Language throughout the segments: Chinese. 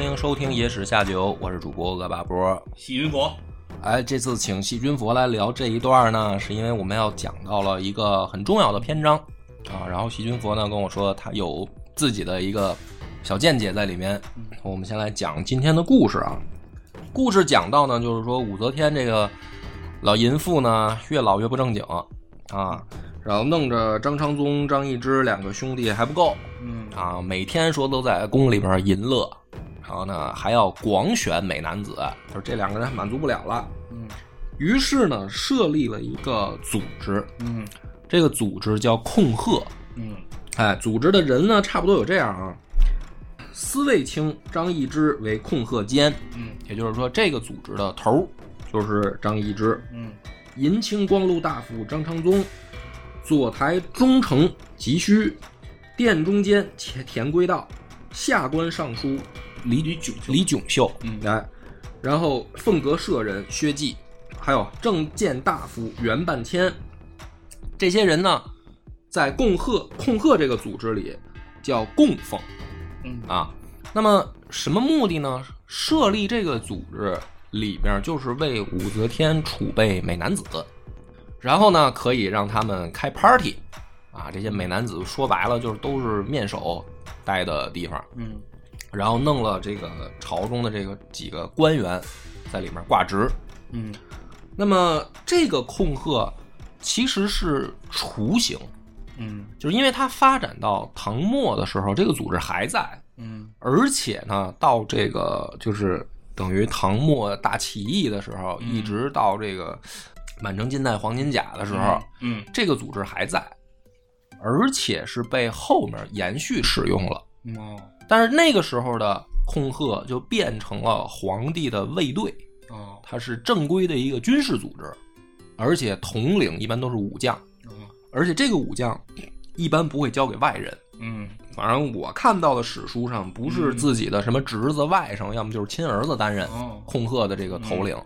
欢迎收听《野史下酒》，我是主播恶霸波。细菌佛，哎，这次请细菌佛来聊这一段呢，是因为我们要讲到了一个很重要的篇章啊。然后细菌佛呢跟我说，他有自己的一个小见解在里面。我们先来讲今天的故事啊。故事讲到呢，就是说武则天这个老淫妇呢，越老越不正经啊，然后弄着张昌宗、张易之两个兄弟还不够，嗯啊，每天说都在宫里边淫乐，然后呢还要广选美男子，就是这两个人满足不了了，嗯于是呢设立了一个组织，嗯这个组织叫控鹤，嗯。哎，组织的人呢差不多有这样啊，司卫卿张易之为控鹤监，嗯。也就是说这个组织的头就是张易之，嗯。银青光禄大夫张昌宗，左台中丞急需，殿中监田田归道，下官尚书李李炯秀李炯秀，嗯来，然后凤阁舍人薛稷，还有正见大夫袁半天，这些人呢，在共贺控贺这个组织里叫供奉嗯啊。那么什么目的呢？设立这个组织里边就是为武则天储备美男子，然后呢可以让他们开 party 啊。这些美男子说白了就是都是面首待的地方，嗯然后弄了这个朝中的这个几个官员在里面挂职。嗯。那么这个控鹤其实是雏形，嗯。就是因为它发展到唐末的时候，这个组织还在，嗯。而且呢，到这个就是等于唐末大起义的时候，嗯。一直到这个满城尽带黄金甲的时候，嗯。这个组织还在，而且是被后面延续使用了。哦但是那个时候的控鹤就变成了皇帝的卫队，哦。它是正规的一个军事组织，而且统领一般都是武将，哦。而且这个武将一般不会交给外人。嗯。反正我看到的史书上，不是自己的什么侄子、外甥，要么就是亲儿子担任哦。控鹤的这个头领。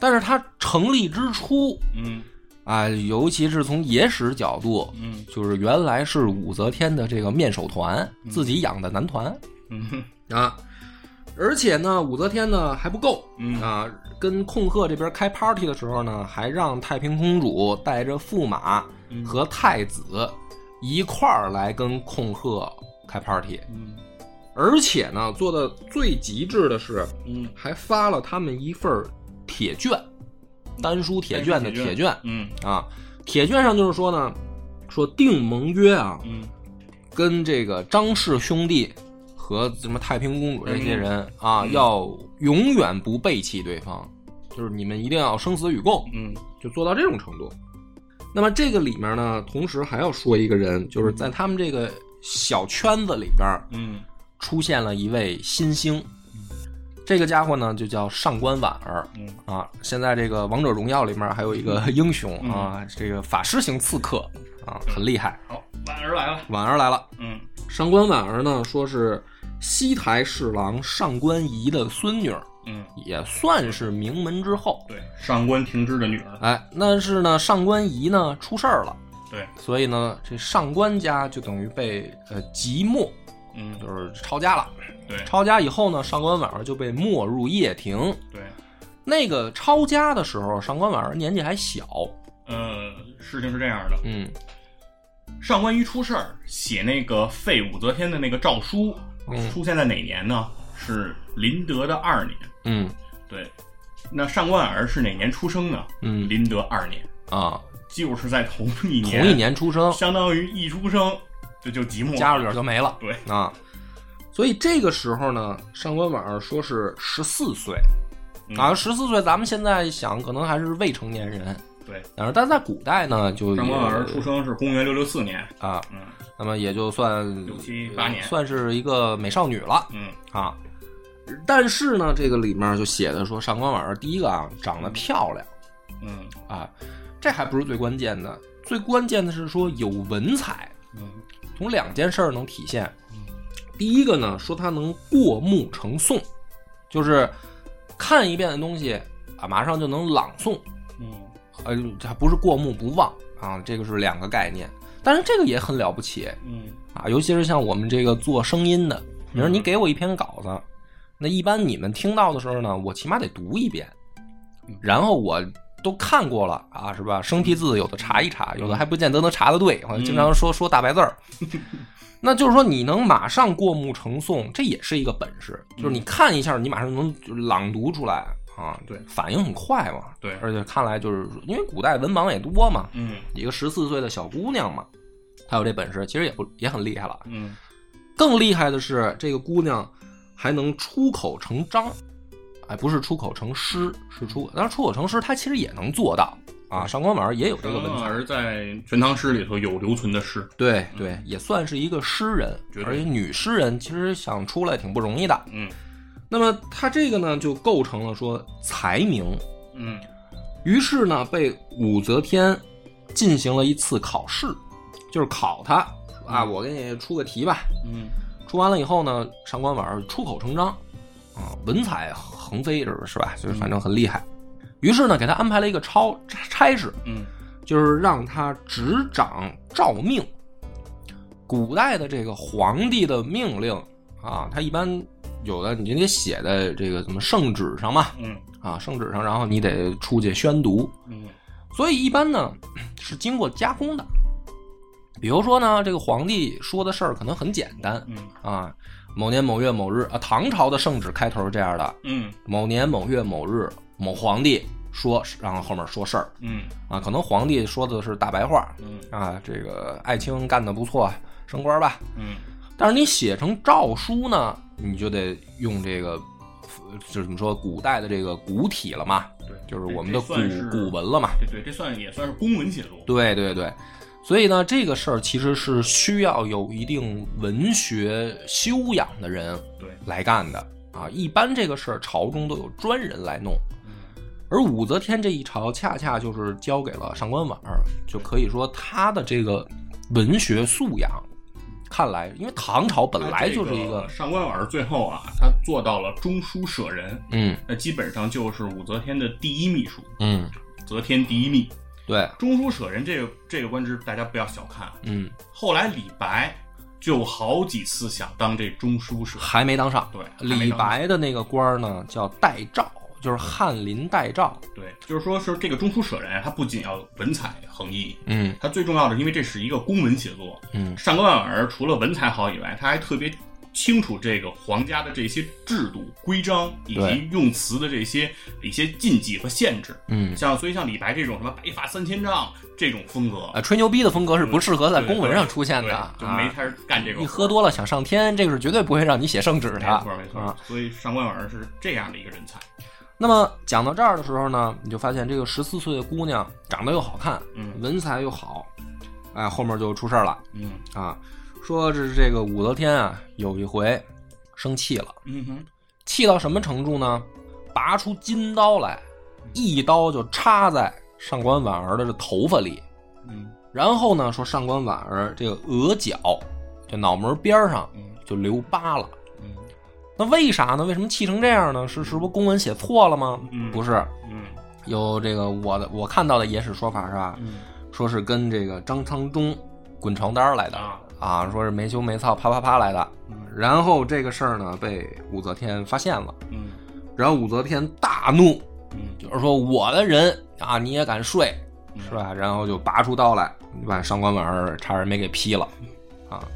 但是他成立之初嗯啊，尤其是从野史角度，嗯。就是原来是武则天的这个面首团自己养的男团，嗯啊，而且呢，武则天呢还不够，嗯。啊，跟控鹤这边开 party 的时候呢，还让太平公主带着驸马嗯。和太子一块儿来跟控鹤开 party，嗯。而且呢，做的最极致的是，嗯。还发了他们一份儿铁券，丹书铁卷的铁卷嗯。啊，铁卷上就是说呢，说定盟约啊，嗯。跟这个张氏兄弟和什么太平公主这些人啊，嗯。要永远不背弃对方，就是你们一定要生死与共，嗯。就做到这种程度。那么这个里面呢，同时还要说一个人，就是在他们这个小圈子里边嗯。出现了一位新星，这个家伙呢就叫上官婉儿嗯啊。现在这个王者荣耀里面还有一个英雄啊，这个法师型刺客啊，很厉害。好，婉儿来了，婉儿来了。嗯上官婉儿呢，说是西台侍郎上官仪的孙女儿，嗯也算是名门之后。对，上官庭之的女儿，哎，但是呢，上官仪呢出事儿了，对，所以呢，这上官家就等于被呃即没，嗯就是抄家了。对抄家以后呢，上官婉儿就被没入掖庭。对，那个抄家的时候，上官婉儿年纪还小，呃，事情是这样的，嗯上官仪出事儿，写那个废武则天的那个诏书，嗯出现在哪年呢？是麟德的二年。嗯对，那上官婉儿是哪年出生呢？嗯麟德二年，啊，就是在同一年，同一，年出生，相当于一出生就就即墨家里边就没了。对，啊，所以这个时候呢，上官婉儿说是十四岁，嗯。啊，十四岁，咱们现在想可能还是未成年人，对，但是但在古代呢，就上官婉儿出生是公元六六四年，啊，嗯那么也就算六七八年算是一个美少女了嗯。啊。但是呢，这个里面就写的说上官婉儿第一个啊长得漂亮嗯。啊，这还不是最关键的，最关键的是说有文采，嗯从两件事儿能体现嗯。第一个呢，说他能过目成诵，就是看一遍的东西啊，马上就能朗诵，嗯呃，这还不是过目不忘啊，这个是两个概念。但是这个也很了不起嗯啊，尤其是像我们这个做声音的，你说嗯你给我一篇稿子，那一般你们听到的时候呢，我起码得读一遍嗯，然后我都看过了啊，是吧？生僻字有的查一查，有的还不见得能查得对，好像经常说说大白字儿。那就是说，你能马上过目成诵，这也是一个本事。就是你看一下，你马上能朗读出来啊，对反应很快嘛。对而且看来就是因为古代文盲也多嘛，嗯一个十四岁的小姑娘嘛，她有这本事，其实也不也很厉害了。嗯更厉害的是，这个姑娘还能出口成章，哎，不是出口成诗，是出，当然出口成诗，他其实也能做到啊。上官婉儿也有这个文采，而在《全唐诗》里头有留存的诗。对对，也算是一个诗人而且女诗人其实想出来挺不容易的。嗯那么她这个呢，就构成了说才名，嗯于是呢，被武则天进行了一次考试，就是考他啊，我给你出个题吧。嗯出完了以后呢，上官婉儿出口成章，啊，文采横飞，是是吧？就是反正很厉害。于是呢，给他安排了一个超差事，嗯就是让他执掌诏命。古代的这个皇帝的命令啊，他一般有的你得写在这个什么圣旨上嘛，嗯啊，圣旨上，然后你得出去宣读。嗯所以一般呢是经过加工的。比如说呢，这个皇帝说的事儿可能很简单嗯啊，某年某月某日啊，唐朝的圣旨开头是这样的：嗯。某年某月某日，某皇帝说，然后后面说事儿。嗯。啊，可能皇帝说的是大白话。嗯。啊，这个爱卿干得不错，升官吧。嗯。但是你写成诏书呢，你就得用这个，呃就是怎么说，古代的这个古体了嘛，对，就是我们的古古文了嘛。对对这算也算是公文写作。对对对，所以呢，这个事儿其实是需要有一定文学修养的人对，来干的啊。一般这个事儿朝中都有专人来弄，嗯而武则天这一朝恰恰就是交给了上官婉儿，就可以说她的这个文学素养，看来因为唐朝本来就是一个上官婉儿最后啊，他做到了中书舍人，嗯那基本上就是武则天的第一秘书，嗯则天第一秘。对中书舍人这个这个官职，大家不要小看。嗯后来李白就好几次想当这中书舍，还没当上。对，李白的那个官儿呢叫代诏，就是翰林代诏。对，就是说是这个中书舍人啊，他不仅要文采横溢，嗯他最重要的，因为这是一个公文写作。嗯上官婉儿除了文采好以外，他还特别清楚这个皇家的这些制度规章以及用词的这些一些禁忌和限制。嗯，像所以像李白这种什么白发三千丈这种风格，呃，吹牛逼的风格是不适合在公文上出现的就没啊。法干这种。你喝多了想上天，这个是绝对不会让你写圣旨的。没错没错、啊。所以上官婉儿是这样的一个人才。那么讲到这儿的时候呢，你就发现这个十四岁的姑娘长得又好看，嗯文采又好，哎，后面就出事儿了嗯啊。说是这个武则天啊，有一回生气了，嗯哼气到什么程度呢？拔出金刀来，一刀就插在上官婉儿的这头发里，嗯然后呢，说上官婉儿这个额角，这脑门边上嗯就留疤了。嗯那为啥呢？为什么气成这样呢？是是不是公文写错了吗？嗯不是，嗯有这个我的我看到的野史说法是吧？嗯说是跟这个张昌忠滚床单来的啊啊，说是没羞没臊啪啪啪来的。嗯然后这个事儿呢被武则天发现了，嗯然后武则天大怒，嗯就是说我的人啊你也敢睡嗯是吧？然后就拔出刀来，把上官婉儿差点没给劈了啊。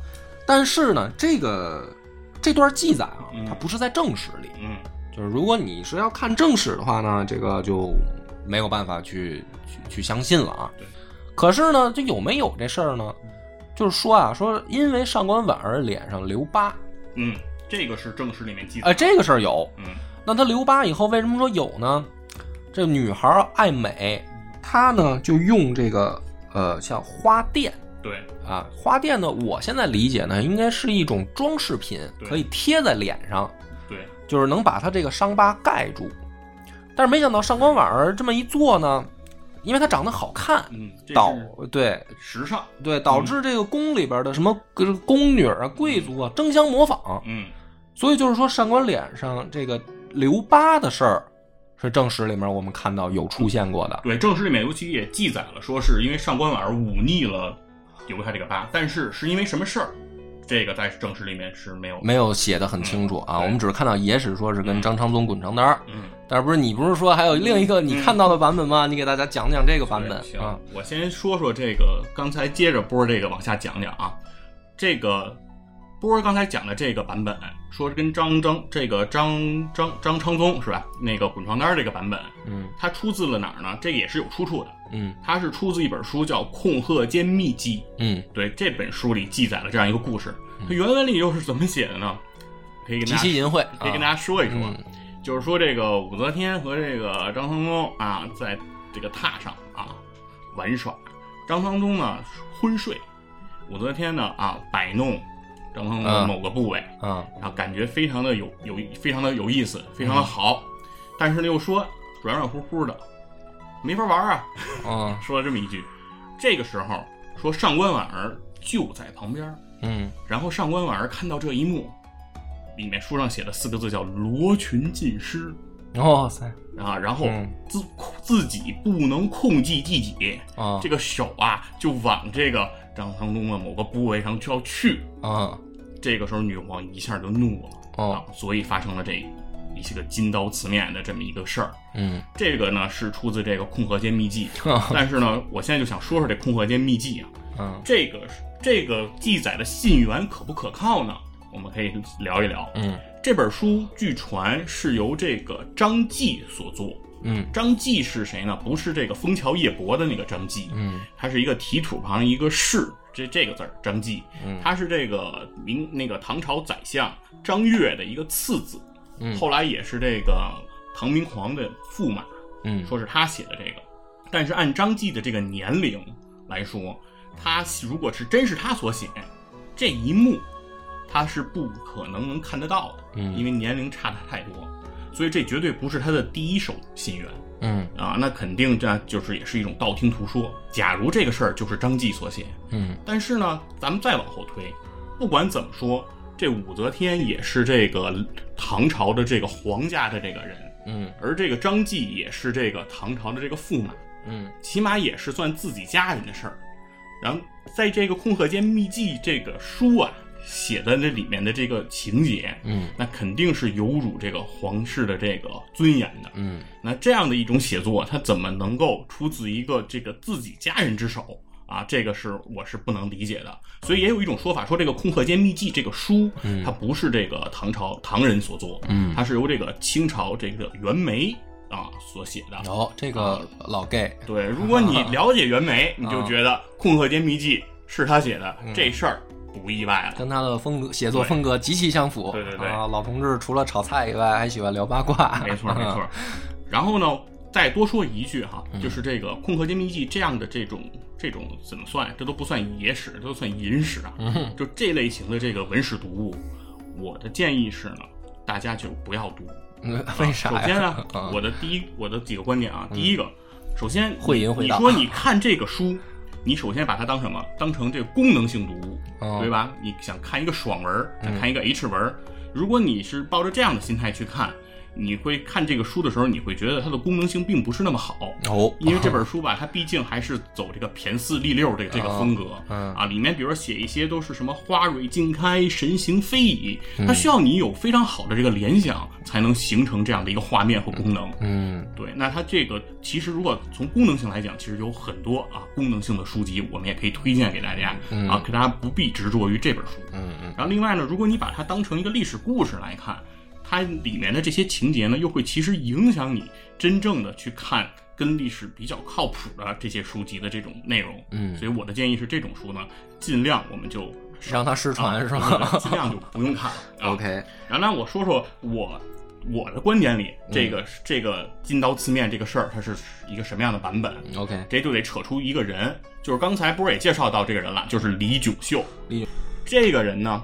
但是呢，这个这段记载啊嗯，它不是在正史里，嗯就是如果你是要看正史的话呢，这个就没有办法去去去相信了啊对。可是呢，这有没有这事儿呢？就是说啊，说因为上官婉儿脸上留疤，嗯，这个是正史里面记载。哎，这个事儿有。嗯那她留疤以后，为什么说有呢？这女孩儿爱美，她呢就用这个呃像花钿对啊，花钿呢，我现在理解呢，应该是一种装饰品，可以贴在脸上。对就是能把她这个伤疤盖住。但是没想到上官婉儿这么一做呢，因为她长得好看，导对时尚，对导致这个宫里边的什么宫宫女啊、贵族啊争相模仿，嗯所以就是说上官脸上这个留疤的事儿，是正史里面我们看到有出现过的。对，正史里面尤其也记载了，说是因为上官婉儿忤逆了留下这个疤，但是是因为什么事儿，这个在正史里面是没有。没有写的很清楚啊，对我们只是看到野史说是跟嗯张昌宗滚床单儿，嗯，但是不是你不是说还有另一个你看到的版本吗？你给大家讲讲这个版本行啊。，我先说说这个，刚才接着播儿这个往下讲讲啊。这个波儿刚才讲的这个版本，说是跟张张这个张张张昌宗是吧？那个滚床单儿这个版本，嗯它出自了哪儿呢？这个也是有出处的，嗯它是出自一本书叫《控鹤间秘记》。嗯，对，这本书里记载了这样一个故事，它原文里又是怎么写的呢？可以跟大家其淫秽，可以跟大家说一说。嗯就是说这个武则天和这个张昌宗啊，在这个榻上啊玩耍。张昌宗呢昏睡，武则天呢啊摆弄张昌宗的嗯某个部位，啊然后感觉非常的有有非常的有意思，非常的好，但是呢又说软软乎乎的，没法玩啊，嗯。说了这么一句。这个时候说上官婉儿就在旁边，嗯。然后上官婉儿看到这一幕，里面书上写的四个字叫“罗裙尽失哇塞”啊，然后嗯。自自己不能控制自己，啊。这个手啊就往这个张昌宗的某个部位上就要去。啊这个时候女皇一下就怒了哦啊，所以发生了这一些个金刀刺面的这么一个事儿。嗯这个呢是出自这个《空河间秘记》，啊但是呢，我现在就想说说这《空河间秘记》啊，嗯这个这个记载的信源可不可靠呢？我们可以聊一聊。嗯这本书据传是由这个张继所作。嗯。张继是谁呢？不是这个枫桥夜泊的那个张继，嗯。他是一个提土旁一个士，这这个字儿张继，嗯。他是这个明那个唐朝宰相张悦的一个次子，嗯。后来也是这个唐明皇的驸马，嗯。说是他写的这个。但是按张继的这个年龄来说，他如果是真是他所写，这一幕他是不可能能看得到的，嗯。因为年龄差的太多，所以这绝对不是他的第一手信源嗯啊，那肯定这就是也是一种道听途说。假如这个事儿就是张继所写，嗯但是呢，咱们再往后推，不管怎么说，这武则天也是这个唐朝的这个皇家的这个人，嗯而这个张继也是这个唐朝的这个驸马，嗯起码也是算自己家人的事儿。然后在这个《空鹤间秘记》这个书啊写在这里面的这个情节，嗯那肯定是有辱这个皇室的这个尊严的。嗯那这样的一种写作，它怎么能够出自一个这个自己家人之手啊？这个是我是不能理解的。所以也有一种说法，说这个《空鹤间秘记》这个书，它不是这个唐朝唐人所作，嗯它是由这个清朝这个袁枚啊所写的。哦，这个老 gay 对，如果你 了解袁枚，你就觉得《空鹤间秘记》是他写的，这事儿不意外了。跟他的风格写作风格极其相符。对对对啊，老同志除了炒菜以外，还喜欢聊八卦。没错没错。然后呢，再多说一句哈，嗯就是这个《控鹤间秘记》这样的这种这种怎么算？这都不算野史，这都算淫史啊。嗯就这类型的这个文史读物，我的建议是呢，大家就不要读。嗯，为啥呀？首先呢，啊我的第一我的几个观点啊，第一个，首先会淫会道你说你看这个书，你首先把它当什么？当成这个功能性读物，哦对吧？你想看一个爽文儿，想看一个 H 文儿，如果你是抱着这样的心态去看，你会看这个书的时候，你会觉得它的功能性并不是那么好。哦，因为这 本书吧，它毕竟还是走这个骈四俪六这个这个风格，嗯啊，里面比如说写一些都是什么花蕊尽开，神形飞移，嗯它需要你有非常好的这个联想，才能形成这样的一个画面和功能。嗯对，那它这个其实如果从功能性来讲，其实有很多啊功能性的书籍，我们也可以推荐给大家、啊，可大家不必执着于这本书。嗯嗯然后另外呢，如果你把它当成一个历史故事来看，它里面的这些情节呢，又会其实影响你真正的去看跟历史比较靠谱的这些书籍的这种内容。嗯所以我的建议是，这种书呢，尽量我们就让它失传啊是吧尽量就不用看？OK，然后呢，我说说我我的观点里，这嗯个、这个金刀刺面这个事儿，它是一个什么样的版本？OK，这就得扯出一个人，就是刚才波儿也介绍到这个人了，就是李炯秀。李这个人呢，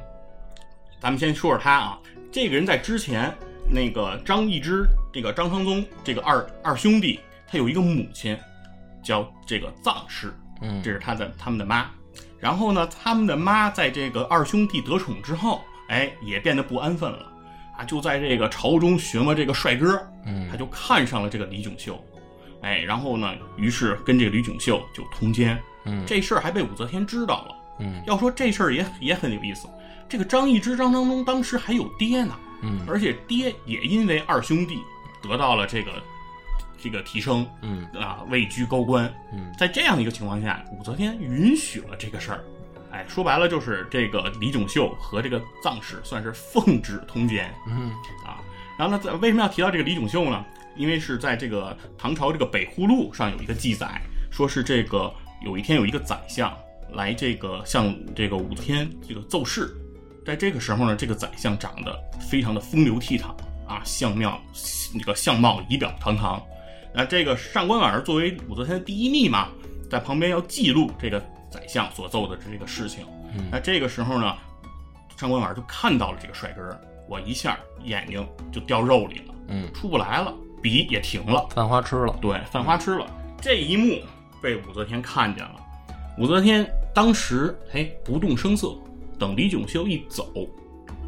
咱们先说说他啊。这个人在之前那个张易之，这个张昌宗，这个二二兄弟，他有一个母亲，叫这个臧氏，嗯。这是他的他们的妈。然后呢，他们的妈在这个二兄弟得宠之后，哎，也变得不安分了啊，就在这个朝中寻摸这个帅哥，嗯。他就看上了这个李炯秀，哎，然后呢，于是跟这个李炯秀就通奸，嗯。这事儿还被武则天知道了。嗯。要说这事儿也也很有意思，这个张易之、张昌宗当时还有爹呢，嗯而且爹也因为二兄弟得到了这个这个提升嗯啊，位居高官。嗯在这样的一个情况下，武则天允许了这个事儿。哎，说白了就是这个李炯秀和这个藏氏算是奉旨通奸嗯啊。然后呢，在为什么要提到这个李炯秀呢？因为是在这个唐朝这个北户录上有一个记载，说是这个有一天有一个宰相来这个向这个武则天这个奏事，在这个时候呢，这个宰相长得非常的风流倜傥啊，相貌那个相貌仪表堂堂。那这个上官婉儿作为武则天的第一秘嘛，在旁边要记录这个宰相所奏的这个事情。嗯那这个时候呢，上官婉儿就看到了这个帅哥，我一下眼睛就掉肉里了，嗯，出不来了，笔也停了。犯花痴了，对，犯花痴了。这一幕被武则天看见了，武则天当时嘿不动声色，等李炯秀一走，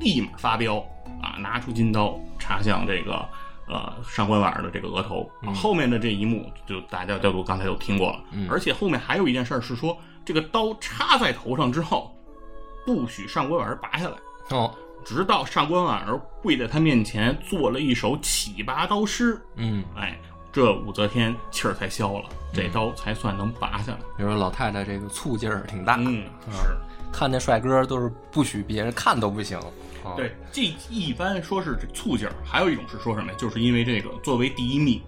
立马发飙啊，拿出金刀插向这个呃上官婉儿的这个额头。后面的这一幕就大家都刚才都听过了，嗯而且后面还有一件事儿是说，这个刀插在头上之后，不许上官婉儿拔下来。哦，直到上官婉儿跪在他面前做了一首起拔刀诗，嗯，哎，这武则天气儿才消了，这刀才算能拔下来。比如说老太太这个醋劲儿挺大，嗯，是看见帅哥都是不许别人看都不行。啊，对，这一般说是这醋劲儿，还有一种是说什么呀？就是因为这个作为第一秘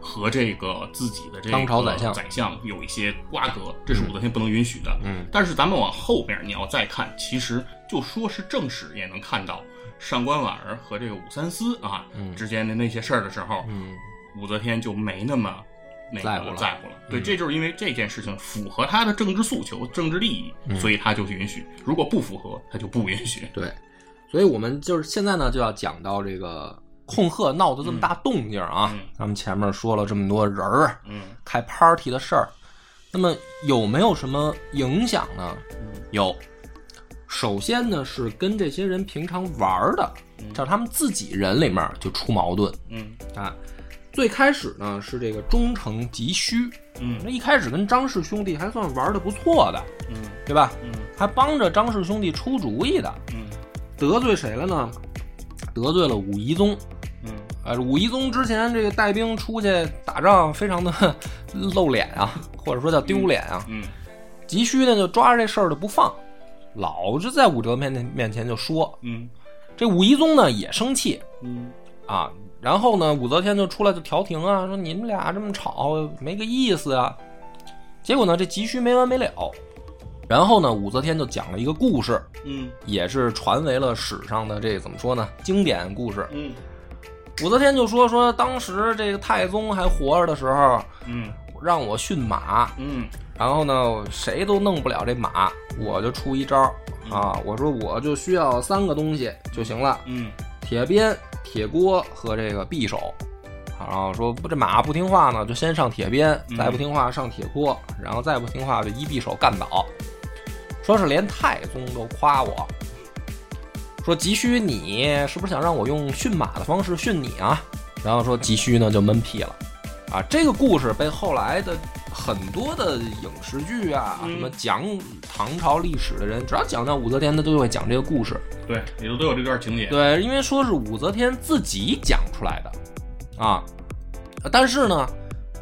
和这个自己的这个当朝宰相宰相有一些瓜葛，这是武则天不能允许的。嗯但是咱们往后边你要再看，其实就说是正史也能看到上官婉儿和这个武三思啊、嗯之间的那些事儿的时候，嗯武则天就没那么那个在乎了在乎了。对，嗯这就是因为这件事情符合他的政治诉求、政治利益，嗯所以他就允许；如果不符合，他就不允许。对，所以我们就是现在呢，就要讲到这个控鹤闹得这么大动静啊。嗯咱们前面说了这么多人儿嗯开 party 的事儿，那么有没有什么影响呢？有。首先呢，是跟这些人平常玩儿的，叫他们自己人里面就出矛盾嗯啊。最开始呢是这个忠诚急需，嗯那一开始跟张氏兄弟还算玩的不错的，嗯对吧？嗯还帮着张氏兄弟出主意的，嗯得罪谁了呢？得罪了武夷宗。嗯呃，武夷宗之前这个带兵出去打仗，非常的 露脸啊，或者说叫丢脸啊。嗯急需呢就抓着这事儿就不放，老是在武则天面前就说。嗯这武夷宗呢也生气嗯啊，然后呢武则天就出来就调停啊，说你们俩这么吵没个意思啊。结果呢这急需没完没了，然后呢武则天就讲了一个故事，嗯。也是传为了史上的这怎么说呢经典故事。嗯。武则天就说说当时这个太宗还活着的时候，嗯。让我驯马，嗯。然后呢谁都弄不了这马，我就出一招啊，我说我就需要三个东西就行了：嗯。铁鞭、铁锅和这个匕首。然后说不这马不听话呢，就先上铁鞭，嗯再不听话上铁锅，然后再不听话就一匕首干倒。说是连太宗都夸我，说急需你是不是想让我用驯马的方式驯你啊？然后说急需呢就闷屁了，啊，这个故事被后来的很多的影视剧啊，嗯什么讲唐朝历史的人，只要讲到武则天，他都会讲这个故事。对，里头都有这段情节。对，因为说是武则天自己讲出来的，啊，但是呢，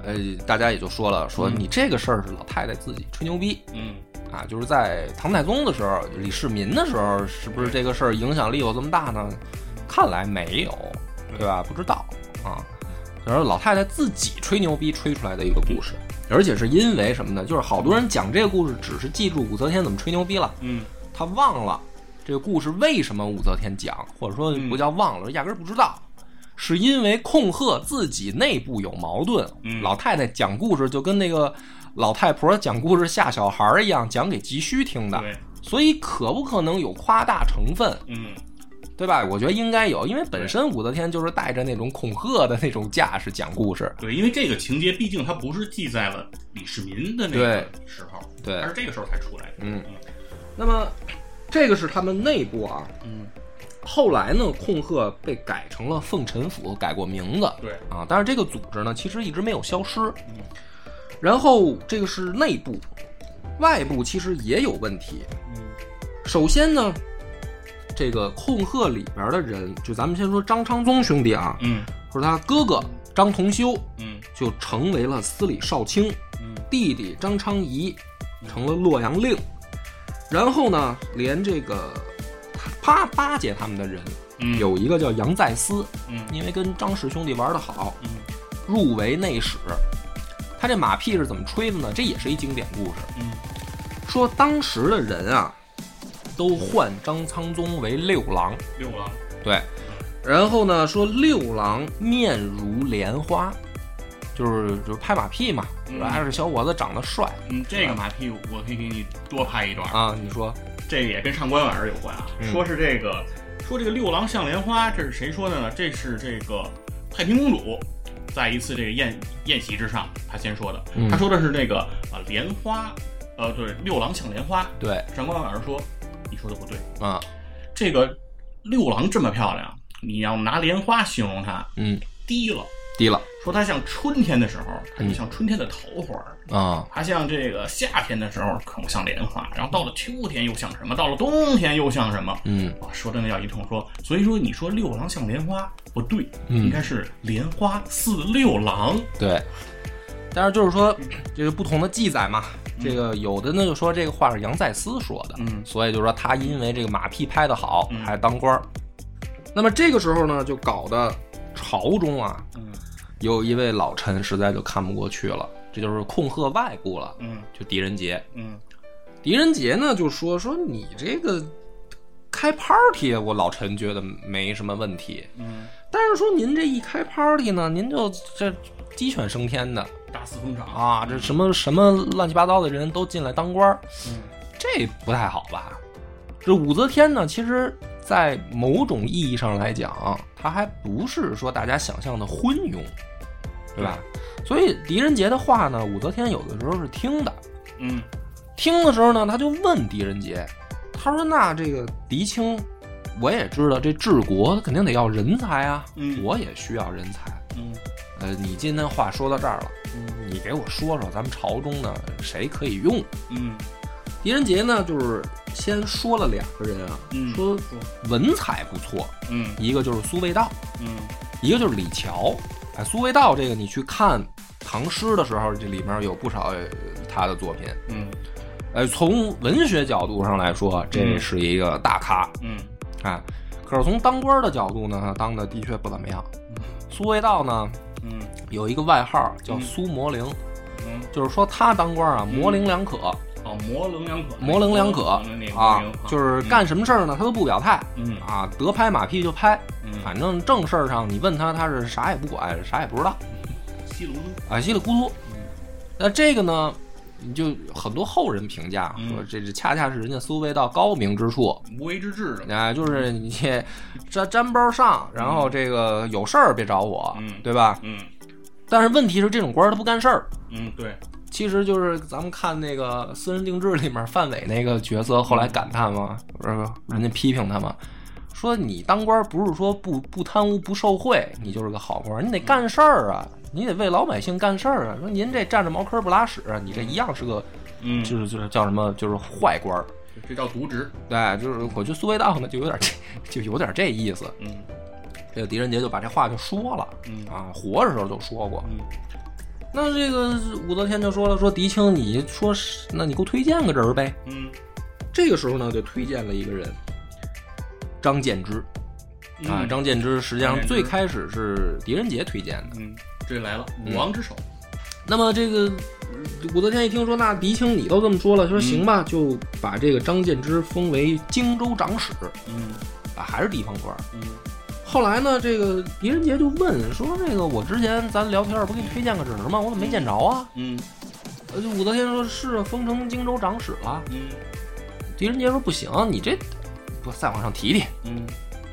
呃，大家也就说了，说嗯你这个事儿是老太太自己吹牛逼嗯啊，就是在唐太宗的时候，李世民的时候，是不是这个事儿影响力有这么大呢？看来没有，对吧？不知道啊，就是老太太自己吹牛逼吹出来的一个故事，而且是因为什么呢？就是好多人讲这个故事，只是记住武则天怎么吹牛逼了。嗯他忘了这个故事为什么武则天讲，或者说不叫忘了，压根儿不知道，是因为控鹤自己内部有矛盾。嗯老太太讲故事就跟那个老太婆讲故事吓小孩儿一样，讲给急需听的，对，所以可不可能有夸大成分？嗯对吧？我觉得应该有，因为本身武则天就是带着那种恐吓的那种架势讲故事。对，因为这个情节毕竟它不是记在了李世民的那个时候，对，它是这个时候才出来的。嗯，那么这个是他们内部啊。嗯。后来呢，恐吓被改成了奉臣府，改过名字。对啊，但是这个组织呢，其实一直没有消失。嗯。然后这个是内部，外部其实也有问题。嗯。首先呢，这个控鹤里边的人，就咱们先说张昌宗兄弟啊，嗯，或者他哥哥张同修，嗯，就成为了司礼少卿。嗯。弟弟张昌仪成了洛阳令。然后呢，连这个。巴巴结他们的人，嗯有一个叫杨再思，嗯因为跟张氏兄弟玩的好，嗯入围内史。他这马屁是怎么吹的呢？这也是一经典故事。嗯说当时的人啊，都唤张苍宗为六郎。六郎，对。然后呢，说六郎面如莲花，就是就是拍马屁嘛，还是小伙子长得帅。嗯，这个马屁我可以给你多拍一段啊，你说。这个也跟上官婉儿有关啊，说是这个，说这个六郎像莲花，这是谁说的呢？这是这个太平公主，在一次这个宴宴席之上，她先说的。她说的是那个啊莲花，呃，对，六郎像莲花。对，上官婉儿说，你说的不对啊，这个六郎这么漂亮，你要拿莲花形容它，嗯，低了。低了，说它像春天的时候，它就像春天的桃花啊；它像这个夏天的时候，可能像莲花；然后到了秋天又像什么？到了冬天又像什么？嗯，说的那叫一通说。所以说，你说六郎像莲花不对，应该是莲花似六郎。对，但是就是说，这个不同的记载嘛，这个有的呢就说这个话是杨再思说的，嗯，所以就说他因为这个马屁拍的好，还当官儿。那么这个时候呢，就搞得朝中啊。有一位老臣实在就看不过去了，这就是控鹤外部了。嗯，就狄仁杰。嗯，狄仁杰呢就说说你这个开 party，我老臣觉得没什么问题。嗯，但是说您这一开 party 呢，您就这鸡犬升天的，大肆捧场啊，这什么什么乱七八糟的人都进来当官儿，嗯，这不太好吧？这武则天呢，其实。在某种意义上来讲，她还不是说大家想象的昏庸，对吧？所以狄仁杰的话呢，武则天有的时候是听的。嗯，听的时候呢，他就问狄仁杰，他说：“那这个狄青，我也知道这治国肯定得要人才啊，我也需要人才。嗯，呃，你今天话说到这儿了，嗯，你给我说说咱们朝中呢谁可以用？嗯。”狄仁杰呢，就是先说了两个人啊，说文采不错，嗯，一个就是苏味道，嗯，一个就是李峤。哎，苏味道这个你去看唐诗的时候，这里面有不少他的作品，嗯，哎，从文学角度上来说，这是一个大咖，嗯，哎，可是从当官的角度呢，他当的的确不怎么样。苏味道呢，嗯，有一个外号叫苏魔灵，嗯，就是说他当官啊，模棱两可。哦，模棱两可，模棱两可啊，就是干什么事儿呢，他都不表态，嗯啊，得拍马屁就拍，嗯，反正正事儿上你问他，他是啥也不管，啥也不知道，稀里糊涂啊，稀里糊涂。那这个呢，你就很多后人评价说，这这恰恰是人家苏味道高明之处，无为之治啊，就是你沾沾包上，然后这个有事儿别找我，对吧？嗯，但是问题是这种官他不干事儿，嗯，对。其实就是咱们看那个《私人定制》里面范伟那个角色，后来感叹嘛，不是人家批评他嘛，说你当官不是说不不贪污不受贿，你就是个好官，你得干事儿啊，你得为老百姓干事儿啊。说您这占着茅坑不拉屎，你这一样是个，嗯，就是就是叫什么，就是坏官，这叫渎职。对，就是我觉得苏味道呢，就有点这就有点这意思。嗯，这个狄仁杰就把这话就说了，嗯啊，活着时候就说过。嗯。那这个武则天就说了：“说狄青，你说是，那你给我推荐个人呗。”嗯，这个时候呢，就推荐了一个人，张建之。啊，张建之实际上最开始是狄仁杰推荐的。嗯，这来了，武王之首。那么这个武则天一听说，那狄青你都这么说了，说行吧，就把这个张建之封为荆州长史。嗯，啊，还是地方官。嗯。后来呢，这个狄仁杰就问说：“那个我之前咱聊天不给你推荐个人吗？我怎么没见着啊？”嗯，呃，武则天说：“是封成荆州长史了。”嗯，狄仁杰说：“不行，你这不再往上提提。”嗯，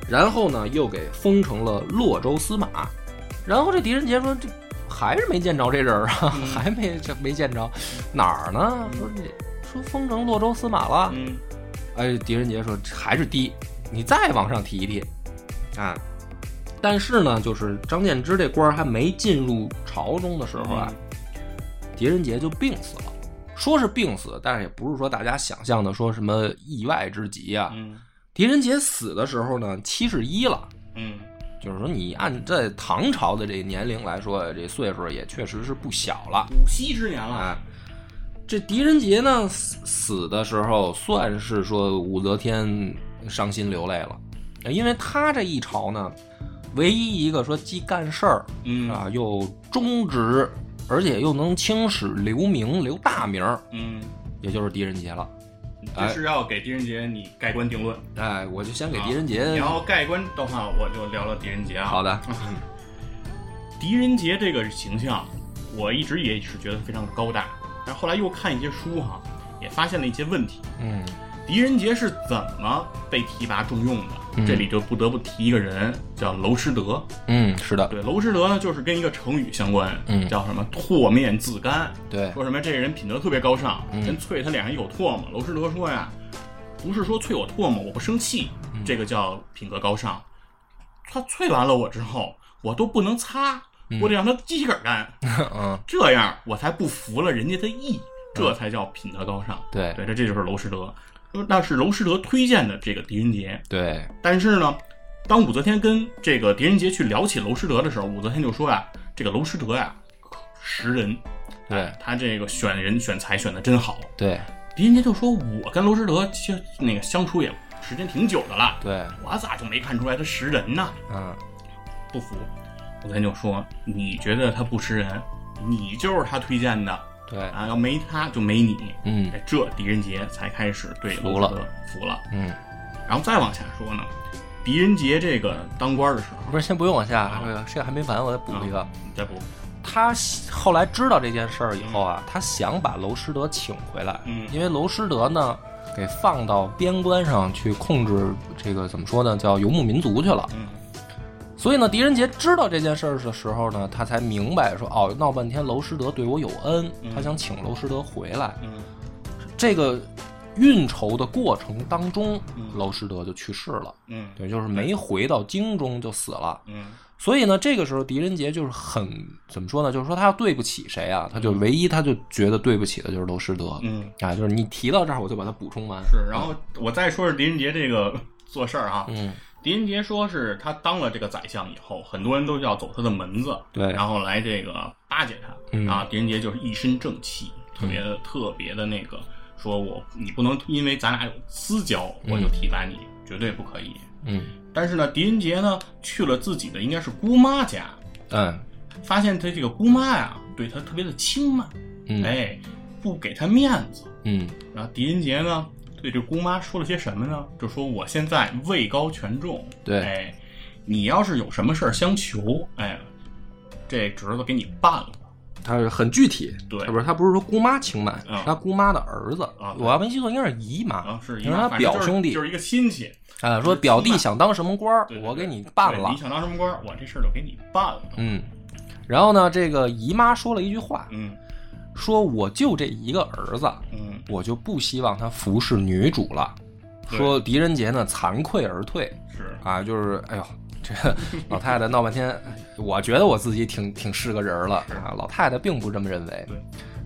然后呢又给封成了洛州司马。然后这狄仁杰说：“这还是没见着这人儿啊，还没这没见着哪儿呢？说这说封成洛州司马了。嗯哎，狄仁杰说还是低，你再往上提一提，啊。但是呢，就是张建之这官儿还没进入朝中的时候啊，狄仁杰就病死了。说是病死，但是也不是说大家想象的说什么意外之疾啊。嗯狄仁杰死的时候呢，七十一了，嗯就是说你按在唐朝的这年龄来说，这岁数也确实是不小了。古稀之年了。哎，这狄仁杰呢死死的时候，算是说武则天伤心流泪了，因为他这一朝呢，唯一一个说既干事儿嗯啊，又忠直，而且又能青史留名留大名儿，嗯，也就是狄仁杰了。这是要给狄仁杰你盖棺定论。哎，我就先给狄仁杰你。要盖棺的话，我就聊聊狄仁杰啊。好的，狄仁杰这个形象，我一直也是觉得非常的高大，但后来又看一些书哈，也发现了一些问题。嗯狄仁杰是怎么被提拔重用的？嗯这里就不得不提一个人，叫娄师德。嗯，是的，对，娄师德呢，就是跟一个成语相关，嗯叫什么“唾面自干”。对，说什么这个人品德特别高尚，嗯人啐他脸上有唾沫。娄师德说呀，不是说啐我唾沫我不生气，嗯这个叫品格高尚。他啐完了我之后，我都不能擦，我得让他机器杆干，嗯，这样我才不服了人家的意，这才叫品德高尚。对对，这这就是娄师德。那是娄师德推荐的这个狄仁杰，对，但是呢，当武则天跟这个狄仁杰去聊起娄师德的时候，武则天就说呀，这个娄师德呀，识人，对他这个选人选才选的真好。对，狄仁杰就说，我跟娄师德相那个相处也时间挺久的了，对，我咋就没看出来他识人呢？嗯，不服，武则天就说，你觉得他不识人，你就是他推荐的对，啊，要没他就没你。嗯哎，这狄仁杰才开始对服了服了。嗯，然后再往下说呢，狄仁杰这个当官的时候，不是，先不用往下啊，这个这个还没完，我再补一个。你再补，他后来知道这件事儿以后啊，他想把娄师德请回来，嗯因为娄师德呢给放到边关上去控制这个怎么说呢，叫游牧民族去了。嗯所以呢，狄仁杰知道这件事儿的时候呢，他才明白说，哦，闹半天娄师德对我有恩，嗯他想请娄师德回来。嗯这个运筹的过程当中嗯，娄师德就去世了，嗯对，就是没回到京中就死了。嗯所以呢，这个时候狄仁杰就是很怎么说呢？就是说他要对不起谁啊？他就唯一他就觉得对不起的就是娄师德。嗯，啊，就是你提到这儿，我就把它补充完。是。然后我再说说狄仁杰这个做事儿哈，嗯，狄仁杰说是他当了这个宰相以后，很多人都要走他的门子，对然后来这个巴结他。嗯啊，狄仁杰就是一身正气，特别的、特别的那个，说我你不能因为咱俩有私交，我就提拔你，绝对不可以。嗯但是呢，狄仁杰呢去了自己的应该是姑妈家，嗯发现他这个姑妈呀对他特别的轻慢，嗯哎，不给他面子。嗯然后狄仁杰呢对这姑妈说了些什么呢？就说我现在位高权重，对哎，你要是有什么事儿相求，哎，这侄子给你办了。他是很具体，对不是他不是说姑妈轻慢，嗯是他姑妈的儿子。啊我要没记错，应该是姨妈，啊，是一因为他表兄弟就是一个亲戚，啊，说表弟想当什么官儿我给你办了你。想当什么官儿，我这事儿就给你办了。嗯，然后呢，这个姨妈说了一句话，嗯说我就这一个儿子，嗯我就不希望他服侍女主了。说狄仁杰呢惭愧而退是啊，就是哎呦，这老太太闹半天，我觉得我自己挺挺是个人儿了啊，老太太并不这么认为。对，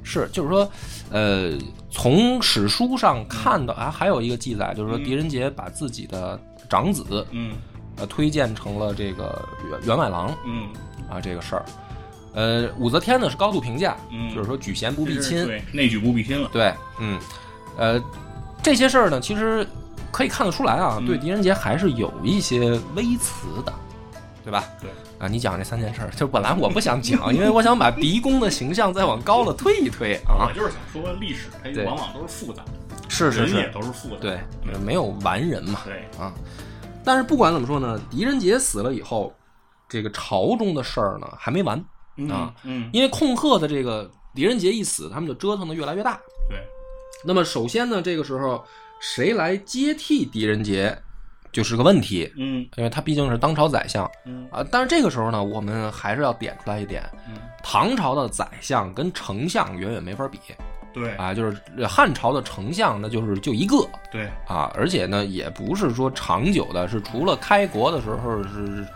是就是说，呃，从史书上看到啊，还有一个记载，就是说嗯狄仁杰把自己的长子嗯呃推荐成了这个员员外郎嗯啊这个事儿。呃，武则天呢是高度评价，嗯就是说举贤不避亲，对，内举不避亲了。对，嗯，呃，这些事儿呢，其实可以看得出来啊，嗯对狄仁杰还是有一些微词的，对吧？对啊，你讲这三件事儿，就本来我不想讲，因为我想把狄公的形象再往高了推一推啊我。就是想说，历史它往往都是复杂的，是是人也是，都是复杂的。对，没有完人嘛。对，啊。但是不管怎么说呢，狄仁杰死了以后，这个朝中的事儿呢还没完，嗯啊嗯，因为控鹤的这个狄仁杰一死，他们就折腾的越来越大。对，那么首先呢，这个时候谁来接替狄仁杰就是个问题，嗯。因为他毕竟是当朝宰相。嗯。啊。但是这个时候呢，我们还是要点出来一点，嗯，唐朝的宰相跟丞相远远没法比对。啊，就是汉朝的丞相那就是就一个对。啊，而且呢也不是说长久的，是除了开国的时候是，是，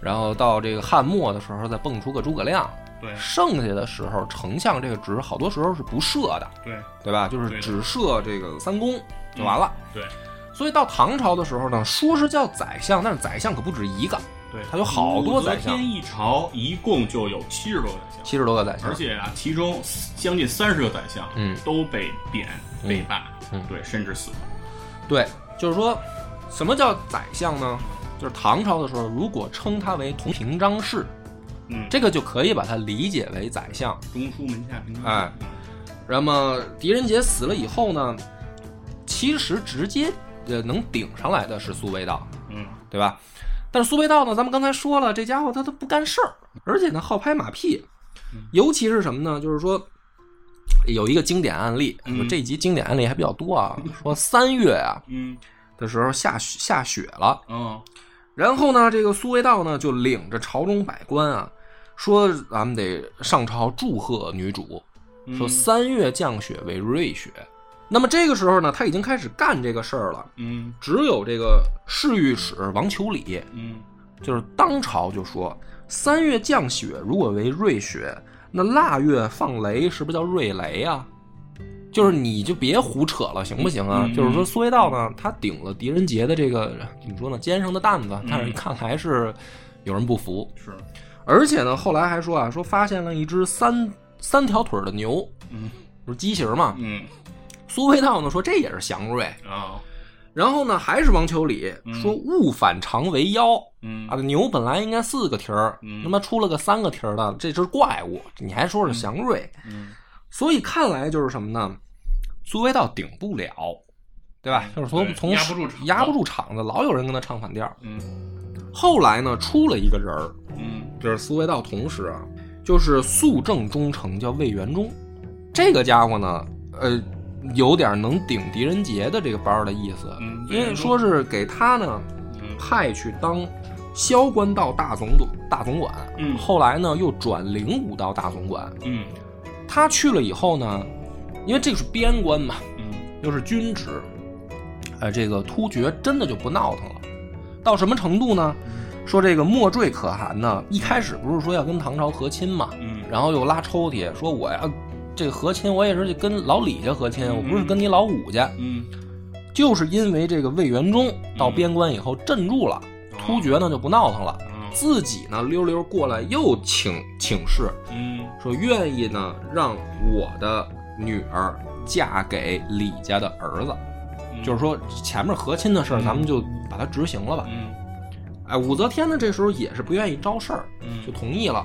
然后到这个汉末的时候再蹦出个诸葛亮，对。剩下的时候丞相这个职好多时候是不设的，对。对吧？就是只设这个三公就完了。对。所以到唐朝的时候呢，说是叫宰相，但是宰相可不止一个，对，他有好多宰相武则天一朝一共就有七十多个宰相。七十多个宰相，而且啊，其中将近三十个宰相，嗯都被贬、嗯被罢，嗯对，甚至死了。对，就是说，什么叫宰相呢？就是唐朝的时候，如果称他为同平章事，嗯，这个就可以把它理解为宰相。中书门下平章。哎那么狄仁杰死了以后呢，其实直接呃能顶上来的是苏味道，嗯，对吧？但是苏味道呢，咱们刚才说了，这家伙他都不干事儿，而且呢好拍马屁，尤其是什么呢？就是说有一个经典案例，嗯这一集经典案例还比较多啊。说三月啊嗯的时候下雪下雪了，嗯然后呢，这个苏味道呢就领着朝中百官啊，说咱们得上朝祝贺女主，嗯，说三月降雪为瑞雪。那么这个时候呢，他已经开始干这个事儿了。嗯只有这个侍御史王求礼，嗯就是当朝就说，三月降雪如果为瑞雪，那腊月放雷是不是叫瑞雷啊？就是你就别胡扯了，行不行啊？嗯嗯就是说苏味道呢，他顶了狄仁杰的这个怎么说呢，肩上的担子，但是看来是有人不服，是，而且呢，后来还说啊，说发现了一只三三条腿的牛，嗯不是畸形嘛？嗯苏味道呢说这也是祥瑞，啊然后呢还是王秋礼嗯说物反常为妖。嗯啊，牛本来应该四个蹄儿，嗯他妈出了个三个蹄儿的，这只怪物，你还说是祥瑞，嗯所以看来就是什么呢？苏味道顶不了，对吧？就是说从压不住场子压不住场子，老有人跟他唱反调。嗯后来呢，出了一个人儿，嗯就是苏味道同时啊，就是肃正忠诚，叫魏元忠。这个家伙呢，呃，有点能顶狄仁杰的这个班儿的意思，嗯因为说是给他呢嗯派去当萧关道大总督、大总管，嗯后来呢又转灵武道大总管。嗯他去了以后呢，因为这个是边关嘛，嗯又是军职，呃，这个突厥真的就不闹腾了。到什么程度呢？说这个莫坠可汗呢，一开始不是说要跟唐朝和亲嘛，嗯然后又拉抽屉说我要这个和亲，我也是跟老李家和亲，我不是跟你老武家，嗯。就是因为这个魏元忠到边关以后镇住了，突厥呢就不闹腾了，嗯自己呢溜溜过来又请请示，嗯。说愿意呢让我的女儿嫁给李家的儿子，就是说前面和亲的事儿，嗯。咱们就把它执行了吧。嗯。哎，武则天呢这时候也是不愿意招事儿，嗯。就同意了。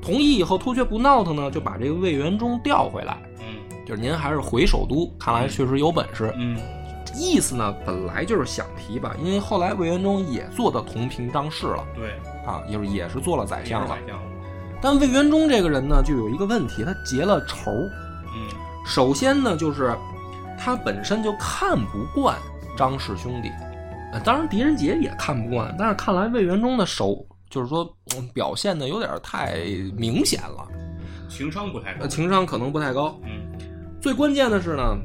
同意以后，突厥不闹腾呢，就把这个魏元忠调回来，嗯。就是您还是回首都，看来确实有本事。嗯。意思呢，本来就是想提拔，因为后来魏元忠也做到同平章事了。对。啊，就是也是做了宰相了。但魏元忠这个人呢，就有一个问题，他结了仇。嗯。首先呢，就是他本身就看不惯张氏兄弟，呃，当然狄仁杰也看不惯，但是看来魏元忠的手就是说、嗯表现的有点太明显了，情商不太情商可能不太高。嗯最关键的是呢，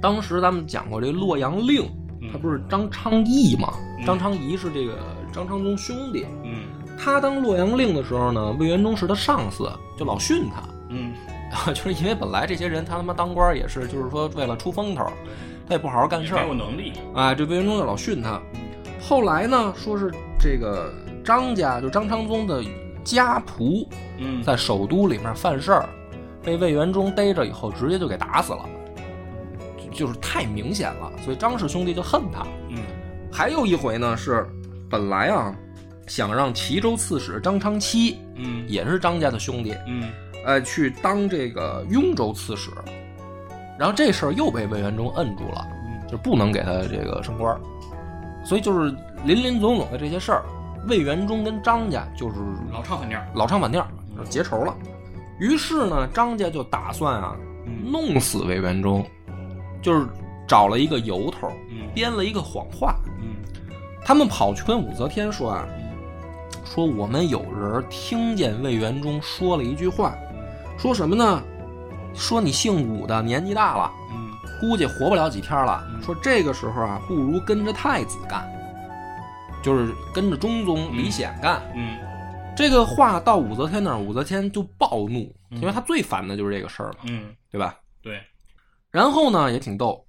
当时咱们讲过这洛阳令，嗯他不是张昌义吗？嗯张昌仪是这个张昌宗兄弟，嗯他当洛阳令的时候呢，魏元忠是他上司，就老训他。嗯 就是因为本来这些人他他妈当官也是，就是说为了出风头，他也不好好干事儿没有，能力哎，这魏元忠就老训他。后来呢，说是这个张家，就张昌宗的家仆，嗯。在首都里面犯事儿，被魏元忠逮着以后，直接就给打死了，就就是太明显了，所以张氏兄弟就恨他。嗯。还有一回呢，是本来啊，想让齐州刺史张昌期，嗯。也是张家的兄弟，嗯。呃，去当这个雍州刺史，然后这事儿又被魏元忠摁住了，嗯。就不能给他这个升官，所以就是林林总总的这些事儿，魏元忠跟张家就是老唱反调老唱反调，结仇了。于是呢，张家就打算啊，嗯弄死魏元忠，就是找了一个由头，嗯编了一个谎话，嗯他们跑去跟武则天说啊，说我们有人听见魏元忠说了一句话，说什么呢？说你姓武的年纪大了，嗯估计活不了几天了。嗯说这个时候啊，不如跟着太子干，就是跟着中宗李显干。嗯这个话到武则天那儿，武则天就暴怒，嗯。因为她最烦的就是这个事儿嘛，嗯，对吧？对，然后呢，也挺逗，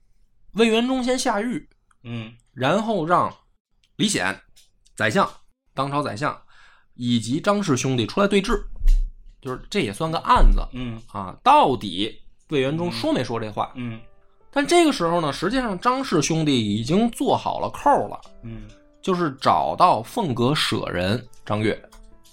魏元忠先下狱，嗯。然后让李显、宰相、当朝宰相以及张氏兄弟出来对质，就是这也算个案子。嗯。啊。到底魏元忠说没说这话？嗯。但这个时候呢，实际上张氏兄弟已经做好了扣了，嗯就是找到凤阁舍人张悦。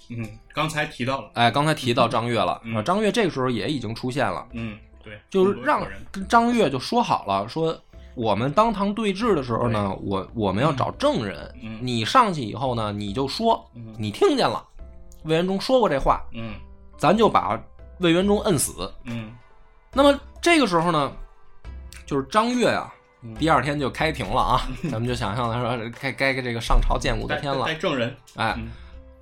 嗯，刚才提到了，哎，刚才提到张悦了，嗯啊，张悦这个时候也已经出现了，嗯，对，就是让跟张悦就说好了，说我们当堂对质的时候呢，我我们要找证人，嗯你上去以后呢，你就说嗯你听见了，魏元忠说过这话，嗯咱就把魏元忠摁死。嗯那么这个时候呢，就是张悦啊，嗯第二天就开庭了啊，咱们就想象他说该该这个上朝见武则天了。带，证人，哎，嗯。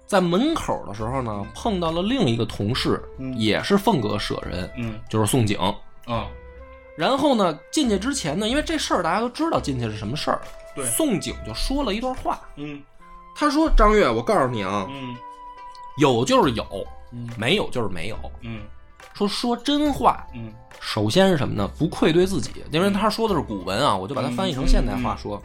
在门口的时候呢，碰到了另一个同事，嗯。也是凤阁舍人，嗯。就是宋景。啊，然后呢，进去之前呢，因为这事儿大家都知道进去是什么事儿，对。宋景就说了一段话，嗯。他说：“张悦，我告诉你啊，嗯。有就是有，嗯。没有就是没有。嗯说说真话，嗯首先是什么呢？不愧对自己，因为他说的是古文啊，我就把它翻译成现代话说。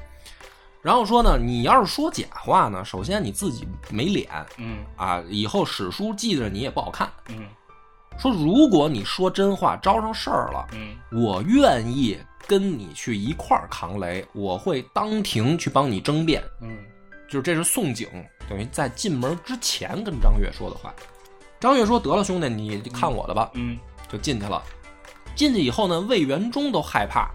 然后说呢，你要是说假话呢，首先你自己没脸嗯啊，以后史书记着你也不好看。嗯说如果你说真话招上事儿了，嗯我愿意跟你去一块儿扛雷，我会当庭去帮你争辩。嗯就是这是宋景等于在进门之前跟张悦说的话。张悦说：“得了，兄弟，你看我的吧。嗯就进去了。进去以后呢，魏元忠都害怕，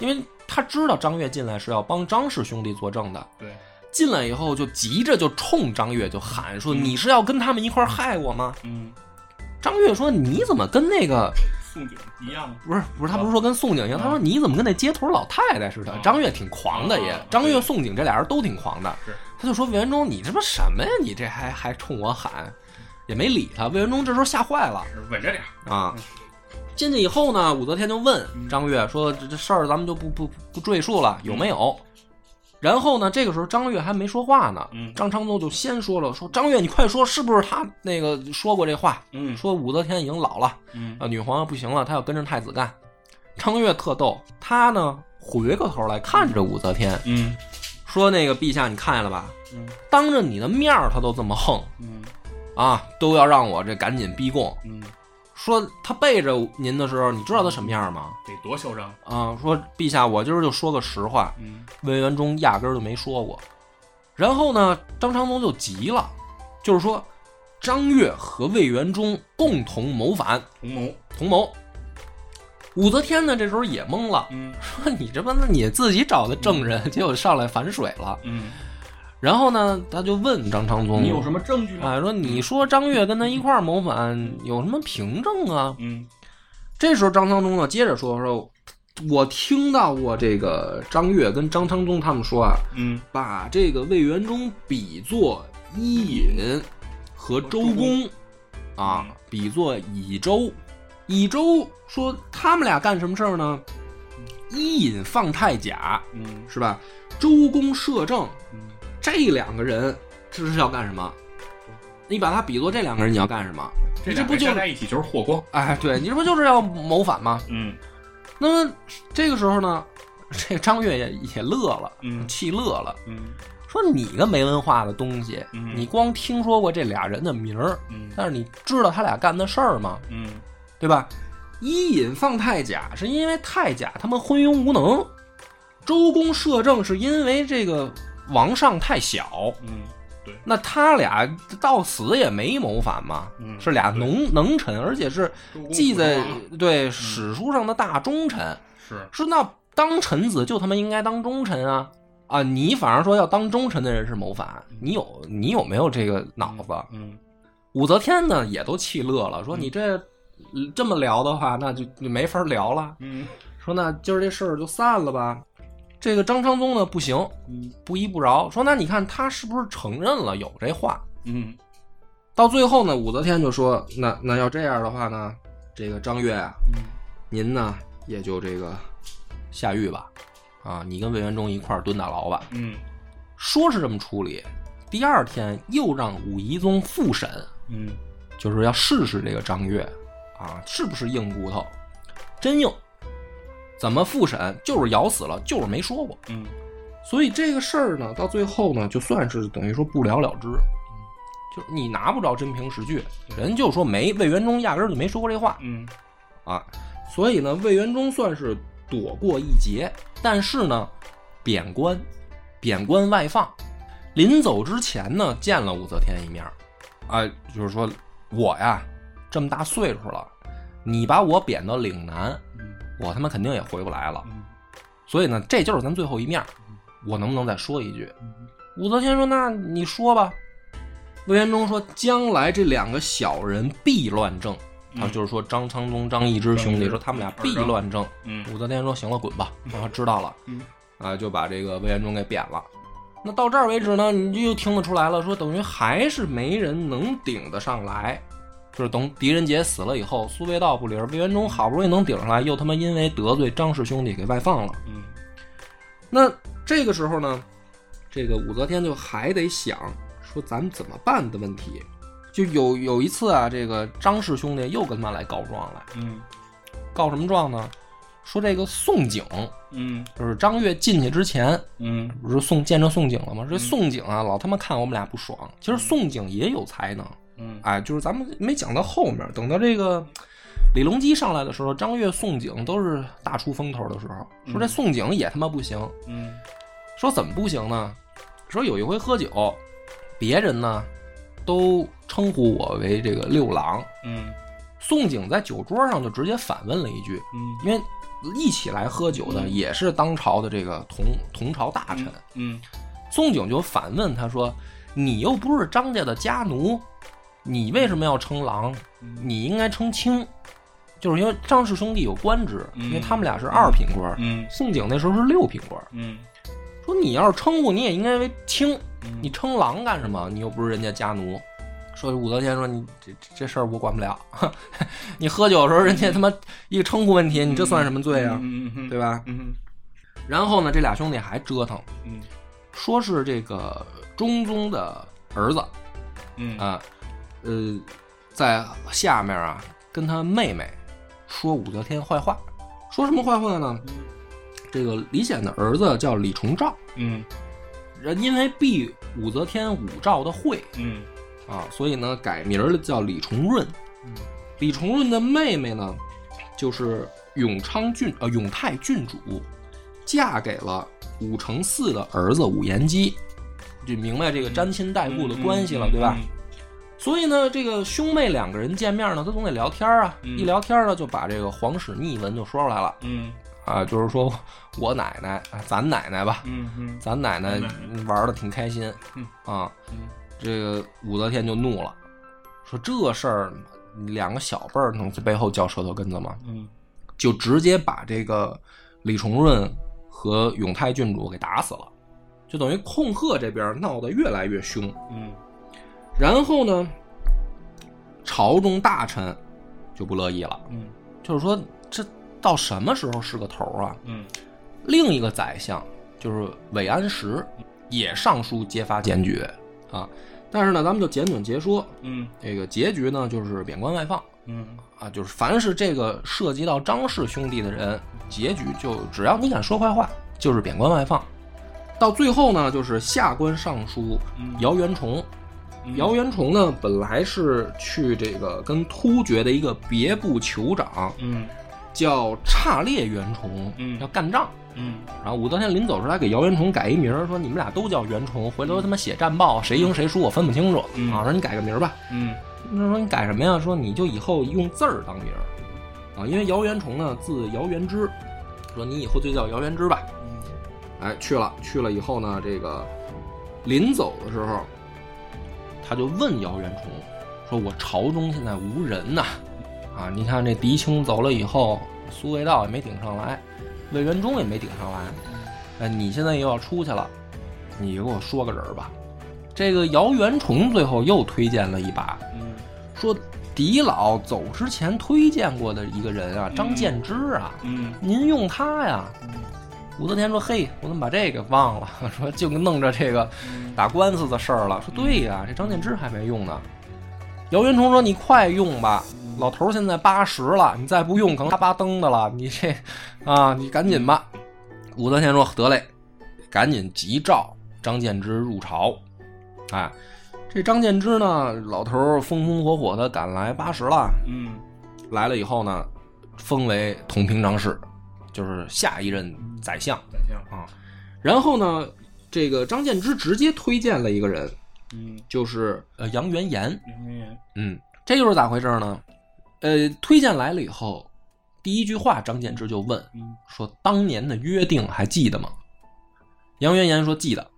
因为他知道张悦进来是要帮张氏兄弟作证的。对，进来以后就急着就冲张悦就喊说：“嗯你是要跟他们一块儿害我吗嗯，？”张悦说：“你怎么跟那个 宋景一样，不是不是？他不是说跟宋景一样，嗯他说你怎么跟那街头老太太似的？嗯张悦挺狂的也嗯，张悦、宋景这俩人都挺狂的。是他就说魏元忠，你这不什么呀？你这还还冲我喊，也没理他。魏文忠这时候吓坏了稳着点，啊。进去以后呢，武则天就问嗯张悦说：“这这事儿咱们就不不不赘述了，有没有？”然后呢，这个时候张悦还没说话呢，嗯张昌宗就先说了：“说张悦，你快说，是不是他那个说过这话？嗯说武则天已经老了，嗯啊，女皇不行了，她要跟着太子干。”张悦特逗，他呢回过头来看着武则天，嗯说：“那个陛下，你看见了吧？嗯当着你的面儿，他都这么横嗯啊，都要让我这赶紧逼供。嗯，说他背着您的时候，你知道他什么样吗？得多嚣张，啊，说陛下，我今儿就说个实话，嗯魏元忠压根儿就没说过。然后呢，张昌宗就急了，就是说张悦和魏元忠共同谋反，同谋，同谋。武则天呢，这时候也懵了，嗯说你这不那你自己找的证人，结果上来反水了。嗯，然后呢，他就问张昌宗，你有什么证据吗？哎，说你说张悦跟他一块儿谋反，有什么凭证啊？嗯这时候张昌宗呢，接着说说，我听到过这个张悦跟张昌宗他们说啊，嗯把这个魏元忠比作伊尹和周公啊，比作乙周。乙周说他们俩干什么事儿呢？伊尹放太甲嗯是吧？周公摄政，嗯这两个人这是要干什么？你把他比作这两个人，你要干什么？这这不就在一起就是霍光，哎，对你这不就是要谋反吗？嗯那么这个时候呢，这个张悦也也乐了，嗯气乐了，嗯说你个没文化的东西，嗯你光听说过这俩人的名儿，嗯但是你知道他俩干的事儿吗？嗯对吧？伊尹放太甲是因为太甲他们昏庸无能，周公摄政是因为这个王上太小。嗯，对，那他俩到死也没谋反嘛，嗯是俩对能能臣，而且是记在对史书上的大忠臣。是，说那当臣子就他妈应该当忠臣啊啊！你反而说要当忠臣的人是谋反，你有你有没有这个脑子？嗯武则天呢也都气乐了，说嗯你这这么聊的话，那就就没法聊了。嗯说那今儿这事儿就散了吧。这个张昌宗呢不行，嗯。不依不饶，说那你看他是不是承认了有这话？嗯。到最后呢，武则天就说：“那那要这样的话呢，这个张悦啊，嗯。您呢也就这个下狱吧，啊，你跟魏元忠一块儿蹲大牢吧。嗯”说是这么处理，第二天又让武夷宗复审，嗯。就是要试试这个张悦啊是不是硬骨头，真硬。怎么复审？就是咬死了，就是没说过。嗯所以这个事儿呢，到最后呢，就算是等于说不了了之，就是你拿不着真凭实据，人就说没魏元忠压根儿就没说过这话嗯啊，所以呢，魏元忠算是躲过一劫，但是呢，贬官，贬官外放，临走之前呢，见了武则天一面儿，啊，就是说我呀这么大岁数了，你把我贬到岭南，嗯我他妈肯定也回不来了，嗯所以呢，这就是咱最后一面，我能不能再说一句？嗯武则天说：“那你说吧。”魏延忠说：“将来这两个小人必乱政。”嗯啊，就是说张昌宗、张易之兄弟说他们俩必乱政。嗯武则天说：“行了，滚吧。”啊，知道了。嗯啊，就把这个魏延忠给贬了。那到这儿为止呢，你就又听得出来了，说等于还是没人能顶得上来。就是等狄仁杰死了以后，苏味道不灵儿，魏元忠好不容易能顶上来，又他妈因为得罪张氏兄弟给外放了。嗯那这个时候呢，这个武则天就还得想说咱们怎么办的问题。就有有一次啊，这个张氏兄弟又跟他来告状来，嗯告什么状呢？说这个宋景，嗯就是张悦进去之前，嗯不是宋见着宋景了吗？这宋景啊，老他妈看我们俩不爽。其实宋景也有才能，嗯。哎，就是咱们没讲到后面，等到这个李隆基上来的时候，张悦、宋景都是大出风头的时候，说这宋景也他妈不行，嗯。说怎么不行呢？说有一回喝酒，别人呢都称呼我为这个六郎，嗯。宋景在酒桌上就直接反问了一句，嗯。因为一起来喝酒的也是当朝的这个同同朝大臣，嗯。宋景就反问他说：“你又不是张家的家奴，你为什么要称郎？你应该称卿。”就是因为张氏兄弟有官职，嗯因为他们俩是二品官，嗯宋景那时候是六品官。嗯说你要是称呼，你也应该为卿，嗯你称郎干什么？你又不是人家家奴。说武则天说你这这这事儿我管不了，你喝酒的时候人家他妈一个称呼问题，你这算什么罪啊？对吧？嗯然后呢，这俩兄弟还折腾，嗯说是这个中宗的儿子嗯啊，呃，在下面啊跟他妹妹说武则天坏话，说什么坏话呢？这个李显的儿子叫李重照，嗯人因为避武则天武曌的讳嗯啊，所以呢改名儿了叫李重润。李重润的妹妹呢，就是永昌郡呃永泰郡主，嫁给了武承嗣的儿子武延基，就明白这个沾亲带故的关系了，对吧？所以呢，这个兄妹两个人见面呢，他总得聊天啊。嗯一聊天呢，就把这个皇室秘闻就说出来了嗯啊，就是说我奶奶啊，咱奶奶吧，嗯嗯咱奶奶奶玩的挺开心嗯啊。嗯这个武则天就怒了，说这事儿两个小辈儿能在背后嚼舌头根子吗？嗯就直接把这个李重润和永泰郡主给打死了，就等于控鹤这边闹得越来越凶。嗯然后呢，朝中大臣就不乐意了，嗯就是说这到什么时候是个头啊？嗯另一个宰相就是韦安石，也上书揭发检举啊。但是呢，咱们就简短截说，嗯这个结局呢就是贬官外放嗯啊，就是凡是这个涉及到张氏兄弟的人，结局就只要你敢说坏话，就是贬官外放。到最后呢，就是下官尚书嗯姚元崇。姚元崇呢，本来是去这个跟突厥的一个别部酋长嗯叫差烈元崇，嗯要干仗。嗯然后武则天临走时还给姚元崇改一名儿，说你们俩都叫元崇，回头他妈写战报，谁赢谁输我分不清楚、嗯啊。说你改个名儿吧。嗯那说你改什么呀？说你就以后用字儿当名儿啊，因为姚元崇呢字姚元之，说你以后就叫姚元之吧。哎，去了去了以后呢，这个临走的时候，他就问姚元崇说：“我朝中现在无人呐，啊，你看这狄青走了以后，苏味道也没顶上来，魏元忠也没顶上来，哎，你现在又要出去了，你给我说个人儿吧。这个姚元崇最后又推荐了一把，嗯说狄老走之前推荐过的一个人啊，张建之啊，嗯您用他呀。武则天说：“嘿，我怎么把这个忘了？说就弄着这个打官司的事儿了。说对呀，这张建之还没用呢。”姚元崇说：“你快用吧，老头儿现在八十了，你再不用可能他巴登的了。你这啊，你赶紧吧。”武则天说：“得嘞，赶紧急召张建之入朝。”哎，这张建之呢，老头儿风风火火的赶来八十了，嗯来了以后呢，封为同平章事，就是下一任宰相。宰相，然后呢，这个张建之直接推荐了一个人，嗯就是呃杨元言。杨元言，嗯，这又是咋回事呢？呃，推荐来了以后，第一句话张建之就问嗯说：“当年的约定还记得吗？”杨元言说：“记得。”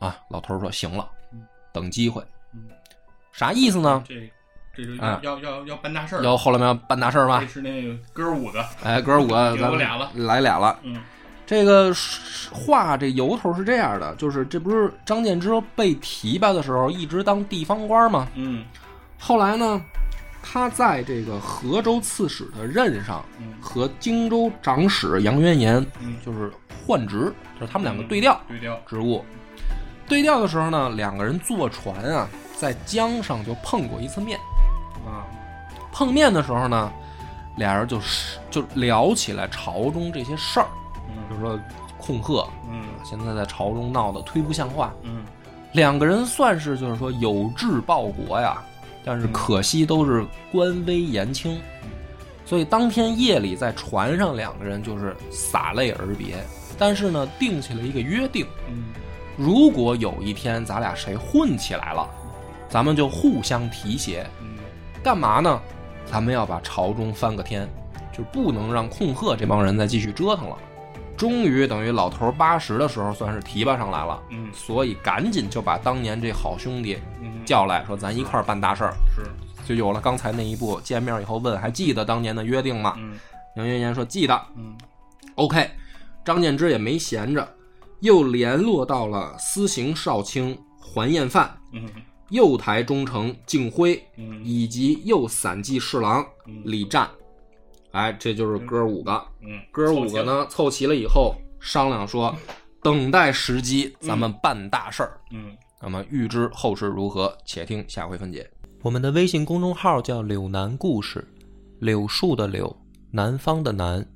啊，老头儿说：“行了嗯，等机会。嗯，啥意思呢？这这就啊要要要要办大事儿，要后来面要办大事儿吗这？是那个哥五个，哎，哥儿五个，给咱们我俩了来俩了。嗯这个话这由头是这样的，就是这不是张建之被提拔的时候一直当地方官吗？嗯后来呢，他在这个河州刺史的任上嗯和荆州长史杨元言嗯，就是换职，就是他们两个对调对调，职务。对调的时候呢，两个人坐船啊，在江上就碰过一次面。啊。碰面的时候呢，俩人就是就聊起来朝中这些事儿，比嗯如说控鹤，嗯。现在在朝中闹得忒不像话，嗯。两个人算是就是说有志报国呀，但是可惜都是官微言轻，所以当天夜里在船上，两个人就是洒泪而别。但是呢，定下了一个约定，嗯。如果有一天咱俩谁混起来了，咱们就互相提携。嗯干嘛呢？咱们要把朝中翻个天，就不能让控鹤这帮人再继续折腾了。终于等于老头八十的时候，算是提拔上来了。嗯所以赶紧就把当年这好兄弟嗯，叫来，说咱一块儿办大事儿，是，就有了刚才那一步。见面以后问还记得当年的约定吗？嗯杨元言说记得。嗯 OK，张建之也没闲着，又联络到了司刑少卿桓彦范、嗯右台中丞敬辉嗯以及右散骑侍郎嗯李湛。哎，这就是哥五个。嗯，哥五个呢凑齐了以后，商量说，等待时机，咱们办大事儿。嗯，那么预知后事如何，且听下回分解。我们的微信公众号叫“柳南故事”，柳树的柳，南方的南。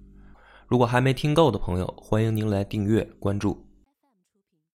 如果还没听够的朋友，欢迎您来订阅关注。